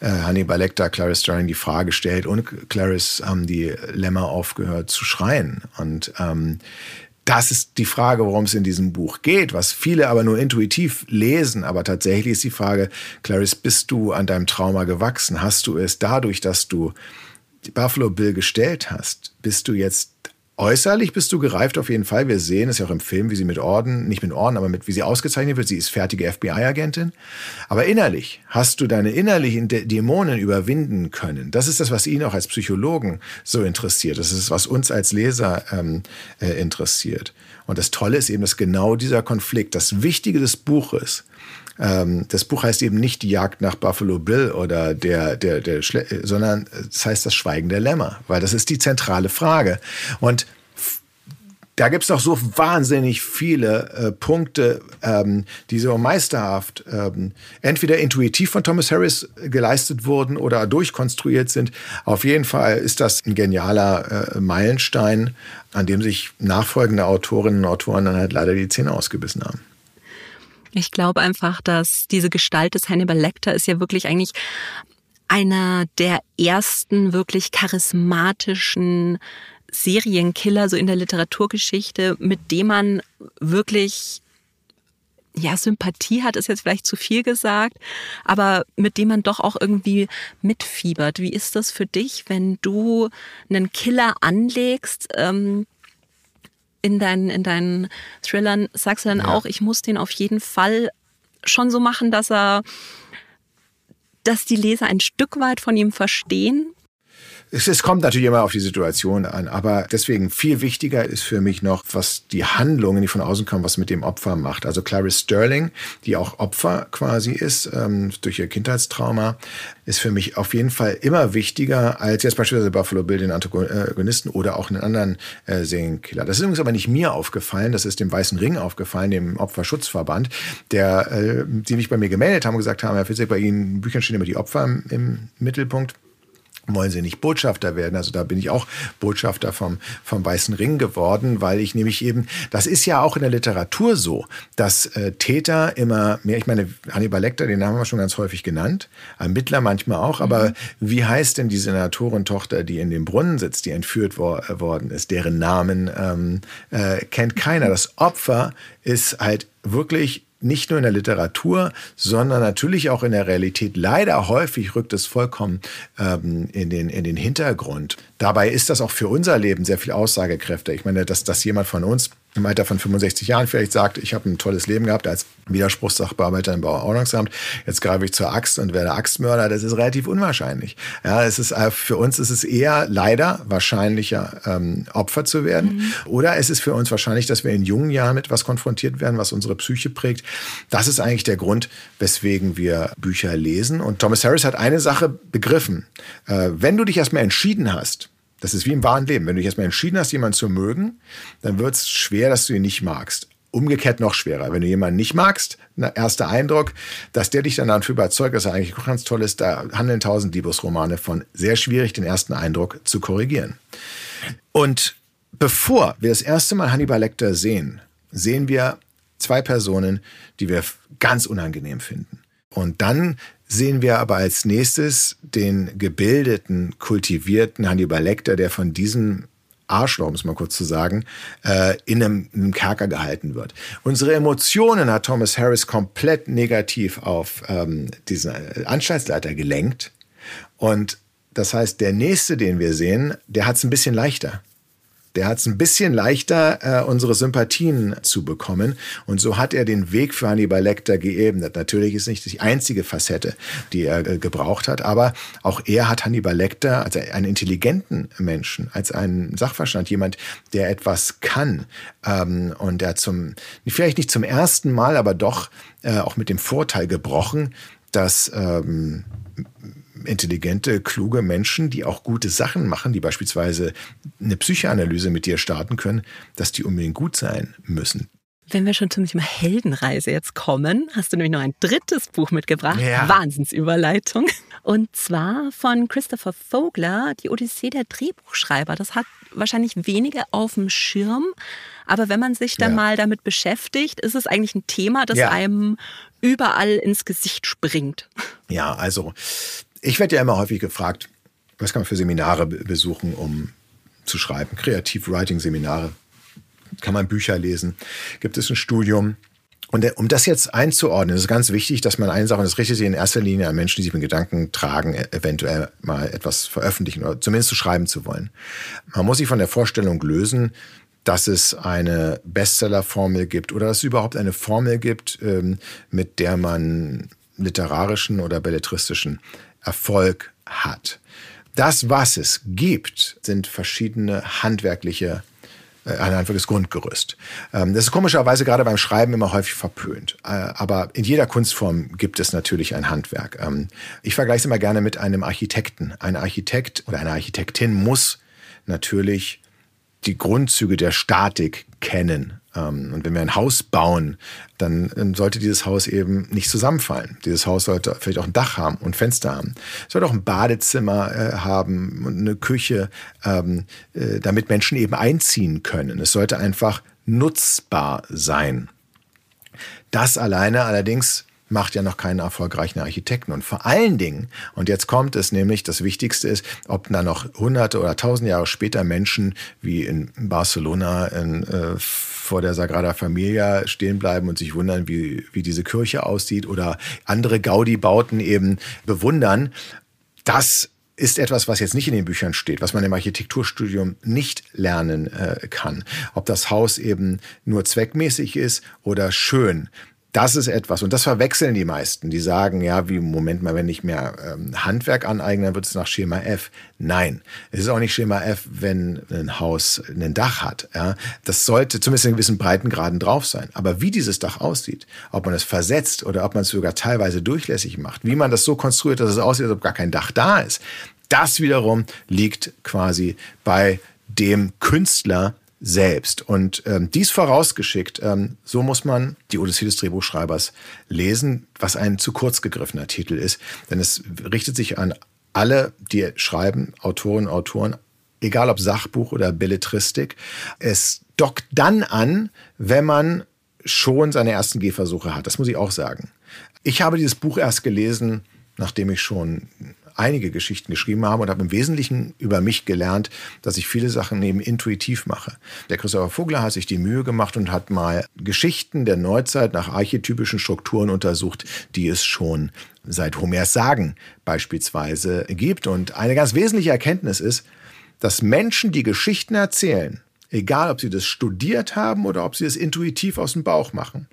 äh, Hannibal Lecter Clarice Starling die Frage stellt und Clarice haben die Lämmer aufgehört zu schreien. Und ähm, das ist die Frage, worum es in diesem Buch geht, was viele aber nur intuitiv lesen. Aber tatsächlich ist die Frage, Clarice, bist du an deinem Trauma gewachsen? Hast du es dadurch, dass du Buffalo Bill gestellt hast, bist du jetzt Äußerlich bist du gereift auf jeden Fall. Wir sehen es ja auch im Film, wie sie mit Orden, nicht mit Orden, aber mit wie sie ausgezeichnet wird. Sie ist fertige FBI-Agentin. Aber innerlich hast du deine innerlichen Dämonen überwinden können. Das ist das, was ihn auch als Psychologen so interessiert. Das ist, was uns als Leser ähm, äh, interessiert. Und das Tolle ist eben, dass genau dieser Konflikt, das Wichtige des Buches, ähm, das Buch heißt eben nicht die Jagd nach Buffalo Bill oder der, der, der, Schle sondern es heißt das Schweigen der Lämmer, weil das ist die zentrale Frage. Und da gibt es doch so wahnsinnig viele äh, Punkte, ähm, die so meisterhaft ähm, entweder intuitiv von Thomas Harris geleistet wurden oder durchkonstruiert sind. Auf jeden Fall ist das ein genialer äh, Meilenstein, an dem sich nachfolgende Autorinnen und Autoren dann halt leider die Zähne ausgebissen haben. Ich glaube einfach, dass diese Gestalt des Hannibal Lecter ist ja wirklich eigentlich einer der ersten wirklich charismatischen Serienkiller so in der Literaturgeschichte, mit dem man wirklich ja, Sympathie hat, ist jetzt vielleicht zu viel gesagt, aber mit dem man doch auch irgendwie mitfiebert. Wie ist das für dich, wenn du einen Killer anlegst? Ähm, in deinen, in deinen Thrillern sagst du dann ja. auch, ich muss den auf jeden Fall schon so machen, dass er, dass die Leser ein Stück weit von ihm verstehen es, es kommt natürlich immer auf die Situation an, aber deswegen viel wichtiger ist für mich noch, was die Handlungen, die von außen kommen, was mit dem Opfer macht. Also Clarice Sterling, die auch Opfer quasi ist ähm, durch ihr Kindheitstrauma, ist für mich auf jeden Fall immer wichtiger als jetzt beispielsweise Buffalo Bill, den Antagonisten oder auch einen anderen äh, Serienkiller. Das ist übrigens aber nicht mir aufgefallen, das ist dem Weißen Ring aufgefallen, dem Opferschutzverband, der, äh, die mich bei mir gemeldet haben und gesagt haben, Herr Fitzek, bei Ihnen Büchern stehen immer die Opfer im, im Mittelpunkt wollen sie nicht Botschafter werden. Also da bin ich auch Botschafter vom, vom Weißen Ring geworden, weil ich nämlich eben, das ist ja auch in der Literatur so, dass äh, Täter immer mehr, ich meine, Hannibal Lecter, den haben wir schon ganz häufig genannt, Ermittler manchmal auch, aber mhm. wie heißt denn die Senatorentochter, die in dem Brunnen sitzt, die entführt wo, äh, worden ist, deren Namen ähm, äh, kennt keiner. Das Opfer ist halt wirklich nicht nur in der Literatur, sondern natürlich auch in der Realität. Leider häufig rückt es vollkommen ähm, in, den, in den Hintergrund. Dabei ist das auch für unser Leben sehr viel Aussagekräfte. Ich meine, dass, dass jemand von uns im Alter von 65 Jahren vielleicht sagt, ich habe ein tolles Leben gehabt als Widerspruchssachbearbeiter im Bauordnungsamt, jetzt greife ich zur Axt und werde Axtmörder, das ist relativ unwahrscheinlich. Ja, es ist, äh, für uns ist es eher leider wahrscheinlicher, ähm, Opfer zu werden. Mhm. Oder es ist für uns wahrscheinlich, dass wir in jungen Jahren mit etwas konfrontiert werden, was unsere Psyche prägt. Das ist eigentlich der Grund, weswegen wir Bücher lesen. Und Thomas Harris hat eine Sache begriffen. Äh, wenn du dich erstmal entschieden hast, das ist wie im wahren Leben. Wenn du dich erstmal entschieden hast, jemanden zu mögen, dann wird es schwer, dass du ihn nicht magst. Umgekehrt noch schwerer. Wenn du jemanden nicht magst, ein erster Eindruck, dass der dich dann dafür überzeugt, dass er eigentlich ganz toll ist, da handeln tausend Liebesromane von. Sehr schwierig, den ersten Eindruck zu korrigieren. Und bevor wir das erste Mal Hannibal Lecter sehen, sehen wir zwei Personen, die wir ganz unangenehm finden. Und dann sehen wir aber als nächstes den gebildeten, kultivierten Hannibal Lecter, der von diesem Arschloch, um es mal kurz zu sagen, äh, in, einem, in einem Kerker gehalten wird. Unsere Emotionen hat Thomas Harris komplett negativ auf ähm, diesen Anstaltsleiter gelenkt. Und das heißt, der nächste, den wir sehen, der hat es ein bisschen leichter. Der hat es ein bisschen leichter, äh, unsere Sympathien zu bekommen. Und so hat er den Weg für Hannibal Lecter geebnet. Natürlich ist nicht die einzige Facette, die er äh, gebraucht hat, aber auch er hat Hannibal Lecter als einen intelligenten Menschen, als einen Sachverstand, jemand, der etwas kann ähm, und der zum, vielleicht nicht zum ersten Mal, aber doch äh, auch mit dem Vorteil gebrochen, dass ähm, intelligente, kluge Menschen, die auch gute Sachen machen, die beispielsweise eine Psychoanalyse mit dir starten können, dass die unbedingt gut sein müssen. Wenn wir schon zum Thema Heldenreise jetzt kommen, hast du nämlich noch ein drittes Buch mitgebracht. Ja. Wahnsinnsüberleitung. Und zwar von Christopher Vogler, Die Odyssee der Drehbuchschreiber. Das hat wahrscheinlich wenige auf dem Schirm. Aber wenn man sich dann ja. mal damit beschäftigt, ist es eigentlich ein Thema, das ja. einem überall ins Gesicht springt. Ja, also ich werde ja immer häufig gefragt, was kann man für Seminare besuchen, um zu schreiben? Kreativ-Writing-Seminare. Kann man Bücher lesen? Gibt es ein Studium? Und um das jetzt einzuordnen, ist es ganz wichtig, dass man eine Sache, und das richtet sich in erster Linie an Menschen, die sich mit Gedanken tragen, e-, eventuell mal etwas veröffentlichen oder zumindest zu schreiben zu wollen. Man muss sich von der Vorstellung lösen, dass es eine Bestsellerformel gibt oder dass es überhaupt eine Formel gibt, ähm, mit der man literarischen oder belletristischen Erfolg hat. Das, was es gibt, sind verschiedene handwerkliche äh, ein einfaches Grundgerüst. Ähm, das ist komischerweise gerade beim Schreiben immer häufig verpönt. Äh, aber in jeder Kunstform gibt es natürlich ein Handwerk. Ähm, ich vergleiche es immer gerne mit einem Architekten. Ein Architekt oder eine Architektin muss natürlich die Grundzüge der Statik kennen. Ähm, und wenn wir ein Haus bauen, dann sollte dieses Haus eben nicht zusammenfallen. Dieses Haus sollte vielleicht auch ein Dach haben und Fenster haben. Es sollte auch ein Badezimmer äh, haben und eine Küche, ähm, äh, damit Menschen eben einziehen können. Es sollte einfach nutzbar sein. Das alleine allerdings macht ja noch keinen erfolgreichen Architekten. Und vor allen Dingen, und jetzt kommt es nämlich, das Wichtigste ist, ob da noch hunderte oder tausend Jahre später Menschen wie in Barcelona in, äh, vor der Sagrada Familia stehen bleiben und sich wundern, wie, wie diese Kirche aussieht oder andere Gaudi-Bauten eben bewundern. Das ist etwas, was jetzt nicht in den Büchern steht, was man im Architekturstudium nicht lernen äh, kann. Ob das Haus eben nur zweckmäßig ist oder schön. Das ist etwas, und das verwechseln die meisten. Die sagen, ja, wie, Moment mal, wenn ich mehr ähm, Handwerk aneigne, dann wird es nach Schema F. Nein, es ist auch nicht Schema F, wenn ein Haus ein Dach hat. Ja. Das sollte zumindest in gewissen Breitengraden drauf sein. Aber wie dieses Dach aussieht, ob man es versetzt oder ob man es sogar teilweise durchlässig macht, wie man das so konstruiert, dass es aussieht, als ob gar kein Dach da ist, das wiederum liegt quasi bei dem Künstler selbst. Und ähm, dies vorausgeschickt, ähm, so muss man die Odyssee des Drehbuchschreibers lesen, was ein zu kurz gegriffener Titel ist. Denn es richtet sich an alle, die schreiben, Autorinnen, Autoren, egal ob Sachbuch oder Belletristik. Es dockt dann an, wenn man schon seine ersten Gehversuche hat. Das muss ich auch sagen. Ich habe dieses Buch erst gelesen, nachdem ich schon einige Geschichten geschrieben habe und habe im Wesentlichen über mich gelernt, dass ich viele Sachen eben intuitiv mache. Der Christopher Vogler hat sich die Mühe gemacht und hat mal Geschichten der Neuzeit nach archetypischen Strukturen untersucht, die es schon seit Homers Sagen beispielsweise gibt. Und eine ganz wesentliche Erkenntnis ist, dass Menschen, die Geschichten erzählen, egal ob sie das studiert haben oder ob sie es intuitiv aus dem Bauch machen,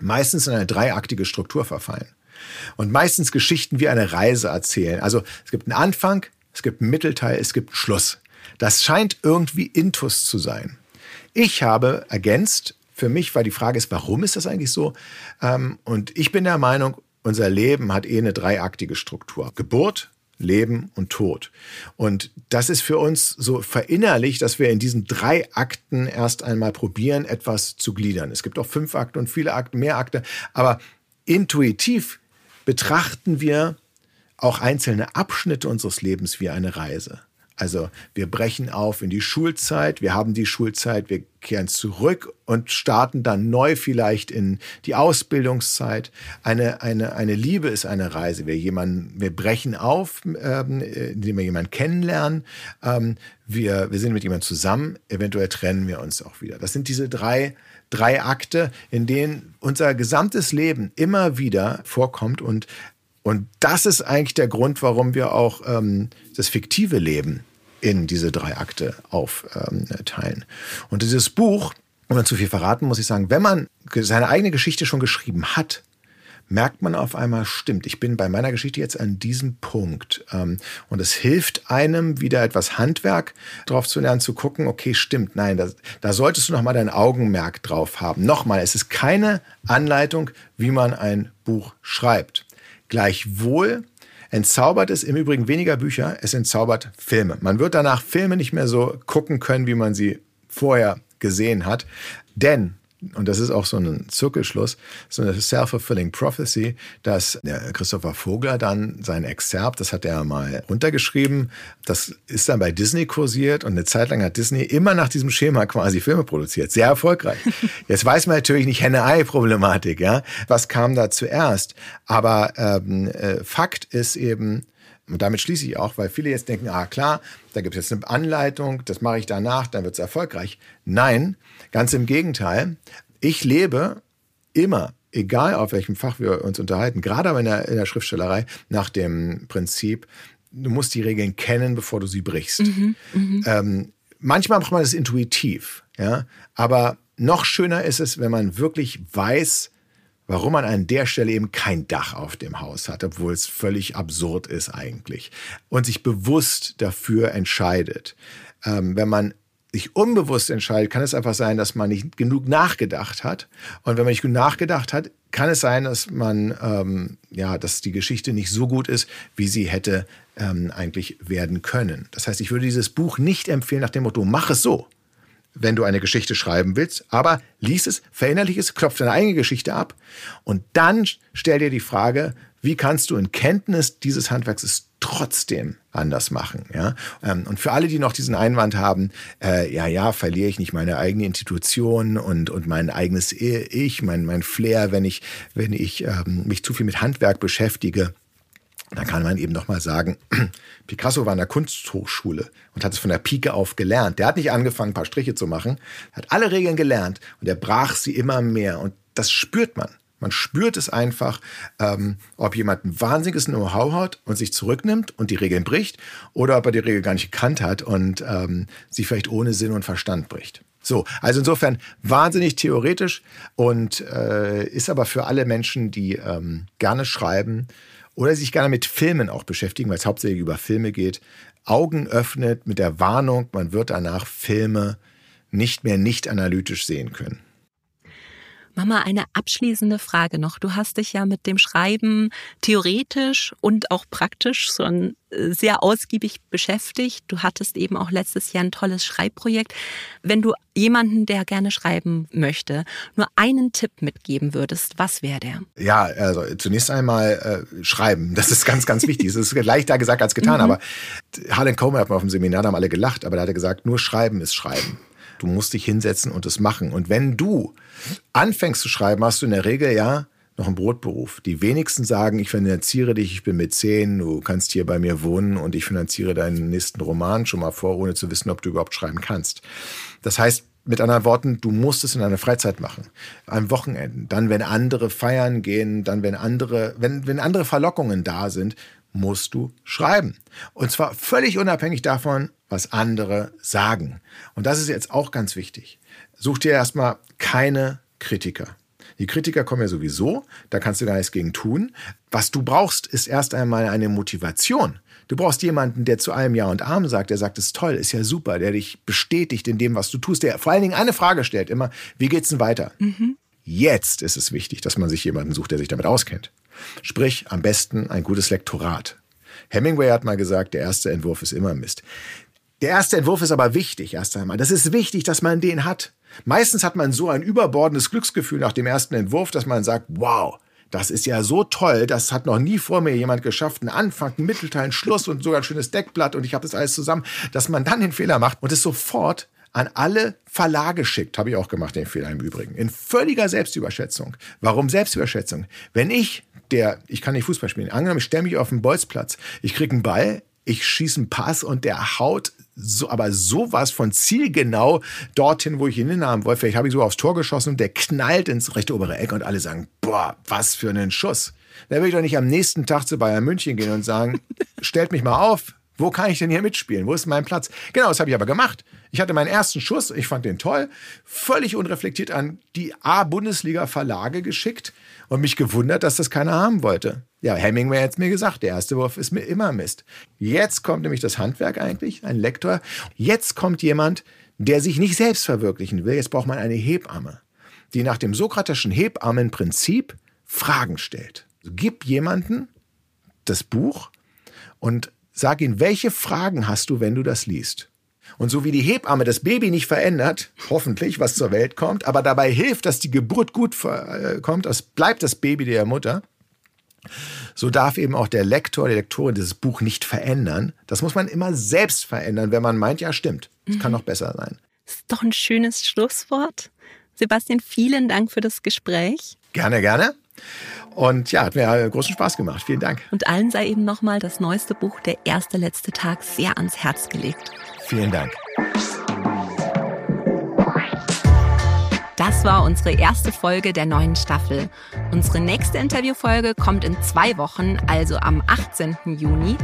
meistens in eine dreiaktige Struktur verfallen. Und meistens Geschichten wie eine Reise erzählen. Also es gibt einen Anfang, es gibt einen Mittelteil, es gibt einen Schluss. Das scheint irgendwie Intus zu sein. Ich habe ergänzt, für mich, weil die Frage ist, warum ist das eigentlich so? Ähm, und ich bin der Meinung, unser Leben hat eh eine dreiaktige Struktur. Geburt, Leben und Tod. Und das ist für uns so verinnerlicht, dass wir in diesen drei Akten erst einmal probieren, etwas zu gliedern. Es gibt auch fünf Akte und viele Akte, mehr Akte. Aber intuitiv betrachten wir auch einzelne Abschnitte unseres Lebens wie eine Reise. Also wir brechen auf in die Schulzeit, wir haben die Schulzeit, wir kehren zurück und starten dann neu vielleicht in die Ausbildungszeit. Eine, eine, eine Liebe ist eine Reise. Wir, jemanden, wir brechen auf, ähm, indem wir jemanden kennenlernen. Ähm, wir, wir sind mit jemandem zusammen, eventuell trennen wir uns auch wieder. Das sind diese drei, drei Akte, in denen unser gesamtes Leben immer wieder vorkommt und und das ist eigentlich der Grund, warum wir auch ähm, das fiktive Leben in diese drei Akte aufteilen. Und dieses Buch, dann zu viel verraten, muss ich sagen, wenn man seine eigene Geschichte schon geschrieben hat, merkt man auf einmal, stimmt, ich bin bei meiner Geschichte jetzt an diesem Punkt. Ähm, und es hilft einem, wieder etwas Handwerk drauf zu lernen, zu gucken, okay, stimmt, nein, da, da solltest du nochmal dein Augenmerk drauf haben. Nochmal, es ist keine Anleitung, wie man ein Buch schreibt. Gleichwohl entzaubert es im Übrigen weniger Bücher, es entzaubert Filme. Man wird danach Filme nicht mehr so gucken können, wie man sie vorher gesehen hat. Denn und das ist auch so ein Zirkelschluss, so eine self-fulfilling prophecy, dass Christopher Vogler dann sein Exzerpt, das hat er mal runtergeschrieben, das ist dann bei Disney kursiert und eine Zeit lang hat Disney immer nach diesem Schema quasi Filme produziert. Sehr erfolgreich. Jetzt weiß man natürlich nicht Henne-Ei-Problematik, ja. Was kam da zuerst? Aber ähm, äh, Fakt ist eben, und damit schließe ich auch, weil viele jetzt denken, ah klar, da gibt es jetzt eine Anleitung, das mache ich danach, dann wird es erfolgreich. Nein, ganz im Gegenteil. Ich lebe immer, egal auf welchem Fach wir uns unterhalten, gerade aber in der, in der Schriftstellerei, nach dem Prinzip, du musst die Regeln kennen, bevor du sie brichst. Mhm, mh. ähm, manchmal macht man das intuitiv, ja, aber noch schöner ist es, wenn man wirklich weiß, warum man an der Stelle eben kein Dach auf dem Haus hat, obwohl es völlig absurd ist eigentlich. Und sich bewusst dafür entscheidet. Ähm, wenn man sich unbewusst entscheidet, kann es einfach sein, dass man nicht genug nachgedacht hat. Und wenn man nicht genug nachgedacht hat, kann es sein, dass man ähm, ja, dass die Geschichte nicht so gut ist, wie sie hätte ähm, eigentlich werden können. Das heißt, ich würde dieses Buch nicht empfehlen nach dem Motto: Mach es so wenn du eine Geschichte schreiben willst, aber lies es, verinnerlich es, klopf deine eigene Geschichte ab und dann stell dir die Frage, wie kannst du in Kenntnis dieses Handwerks es trotzdem anders machen. Ja? Ähm, und für alle, die noch diesen Einwand haben, äh, ja, ja, verliere ich nicht meine eigene Institution und, und mein eigenes Ich, mein, mein Flair, wenn ich, wenn ich ähm, mich zu viel mit Handwerk beschäftige. Dann kann man eben noch mal sagen, Picasso war an der Kunsthochschule und hat es von der Pike auf gelernt. Der hat nicht angefangen, ein paar Striche zu machen, hat alle Regeln gelernt und er brach sie immer mehr. Und das spürt man. Man spürt es einfach, ähm, ob jemand ein wahnsinniges Know-how hat und sich zurücknimmt und die Regeln bricht oder ob er die Regel gar nicht gekannt hat und ähm, sie vielleicht ohne Sinn und Verstand bricht. So, also insofern wahnsinnig theoretisch und äh, ist aber für alle Menschen, die ähm, gerne schreiben, oder sich gerne mit Filmen auch beschäftigen, weil es hauptsächlich über Filme geht, Augen öffnet mit der Warnung, man wird danach Filme nicht mehr nicht analytisch sehen können. Mama, eine abschließende Frage noch. Du hast dich ja mit dem Schreiben theoretisch und auch praktisch schon äh, sehr ausgiebig beschäftigt. Du hattest eben auch letztes Jahr ein tolles Schreibprojekt. Wenn du jemanden, der gerne schreiben möchte, nur einen Tipp mitgeben würdest, was wäre der? Ja, also zunächst einmal äh, schreiben. Das ist ganz, ganz wichtig. Es ist leichter gesagt als getan. Mhm. Aber Harlan Coleman hat mal auf dem Seminar, da haben alle gelacht, aber da hat er gesagt, nur schreiben ist schreiben. Du musst dich hinsetzen und es machen. Und wenn du anfängst zu schreiben, hast du in der Regel ja noch einen Brotberuf. Die wenigsten sagen, ich finanziere dich, ich bin mit zehn, du kannst hier bei mir wohnen und ich finanziere deinen nächsten Roman schon mal vor, ohne zu wissen, ob du überhaupt schreiben kannst. Das heißt, mit anderen Worten, du musst es in deiner Freizeit machen. Am Wochenende. Dann, wenn andere feiern gehen, dann, wenn andere, wenn, wenn andere Verlockungen da sind, musst du schreiben. Und zwar völlig unabhängig davon, was andere sagen. Und das ist jetzt auch ganz wichtig. Such dir erstmal keine Kritiker. Die Kritiker kommen ja sowieso, da kannst du gar nichts gegen tun. Was du brauchst, ist erst einmal eine Motivation. Du brauchst jemanden, der zu allem Ja und Arm sagt, der sagt, es ist toll, ist ja super, der dich bestätigt in dem, was du tust, der vor allen Dingen eine Frage stellt, immer, wie geht's denn weiter? Mhm. Jetzt ist es wichtig, dass man sich jemanden sucht, der sich damit auskennt. Sprich, am besten ein gutes Lektorat. Hemingway hat mal gesagt, der erste Entwurf ist immer Mist. Der erste Entwurf ist aber wichtig, erst einmal. Das ist wichtig, dass man den hat. Meistens hat man so ein überbordendes Glücksgefühl nach dem ersten Entwurf, dass man sagt, wow, das ist ja so toll, das hat noch nie vor mir jemand geschafft. Ein Anfang, ein Mittelteil, ein Schluss und sogar ein schönes Deckblatt und ich habe das alles zusammen, dass man dann den Fehler macht und es sofort an alle Verlage schickt, habe ich auch gemacht, den Fehler im Übrigen. In völliger Selbstüberschätzung. Warum Selbstüberschätzung? Wenn ich, der, ich kann nicht Fußball spielen, angenommen, ich stelle mich auf den Bolzplatz, ich kriege einen Ball, ich schieße einen Pass und der haut so, aber sowas von zielgenau dorthin, wo ich ihn hinhaben wollte. Vielleicht habe ich so aufs Tor geschossen und der knallt ins rechte obere Eck und alle sagen, boah, was für einen Schuss. Da will ich doch nicht am nächsten Tag zu Bayern München gehen und sagen, stellt mich mal auf, wo kann ich denn hier mitspielen? Wo ist mein Platz? Genau, das habe ich aber gemacht. Ich hatte meinen ersten Schuss, ich fand den toll, völlig unreflektiert an die A-Bundesliga-Verlage geschickt und mich gewundert, dass das keiner haben wollte. Ja, Hemingway hat es mir gesagt, der erste Wurf ist mir immer Mist. Jetzt kommt nämlich das Handwerk eigentlich, ein Lektor. Jetzt kommt jemand, der sich nicht selbst verwirklichen will. Jetzt braucht man eine Hebamme, die nach dem sokratischen Hebammenprinzip Fragen stellt. Also gib jemanden das Buch und sag ihm, welche Fragen hast du, wenn du das liest? Und so wie die Hebamme das Baby nicht verändert, hoffentlich, was zur Welt kommt, aber dabei hilft, dass die Geburt gut äh, kommt, es bleibt das Baby der Mutter, so darf eben auch der Lektor, die Lektorin dieses Buch nicht verändern. Das muss man immer selbst verändern, wenn man meint, ja stimmt, es mhm. kann noch besser sein. Das ist doch ein schönes Schlusswort. Sebastian, vielen Dank für das Gespräch. Gerne, gerne. Und ja, hat mir großen Spaß gemacht. Vielen Dank. Und allen sei eben nochmal das neueste Buch Der erste letzte Tag sehr ans Herz gelegt. Vielen Dank. Das war unsere erste Folge der neuen Staffel. Unsere nächste Interviewfolge kommt in zwei Wochen, also am 18. Juni.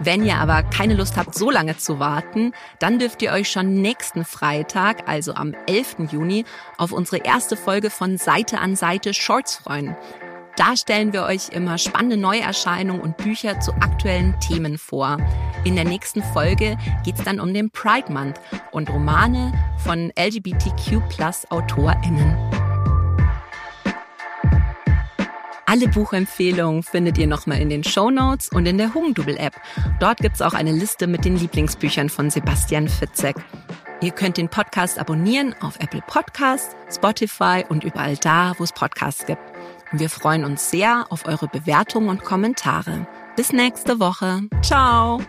Wenn ihr aber keine Lust habt, so lange zu warten, dann dürft ihr euch schon nächsten Freitag, also am 11. Juni, auf unsere erste Folge von Seite an Seite Shorts freuen. Da stellen wir euch immer spannende Neuerscheinungen und Bücher zu aktuellen Themen vor. In der nächsten Folge geht es dann um den Pride Month und Romane von LGBTQ-Plus-AutorInnen. Alle Buchempfehlungen findet ihr nochmal in den Show Notes und in der Hugendubel-App. Dort gibt es auch eine Liste mit den Lieblingsbüchern von Sebastian Fitzek. Ihr könnt den Podcast abonnieren auf Apple Podcasts, Spotify und überall da, wo es Podcasts gibt. Wir freuen uns sehr auf eure Bewertungen und Kommentare. Bis nächste Woche. Ciao.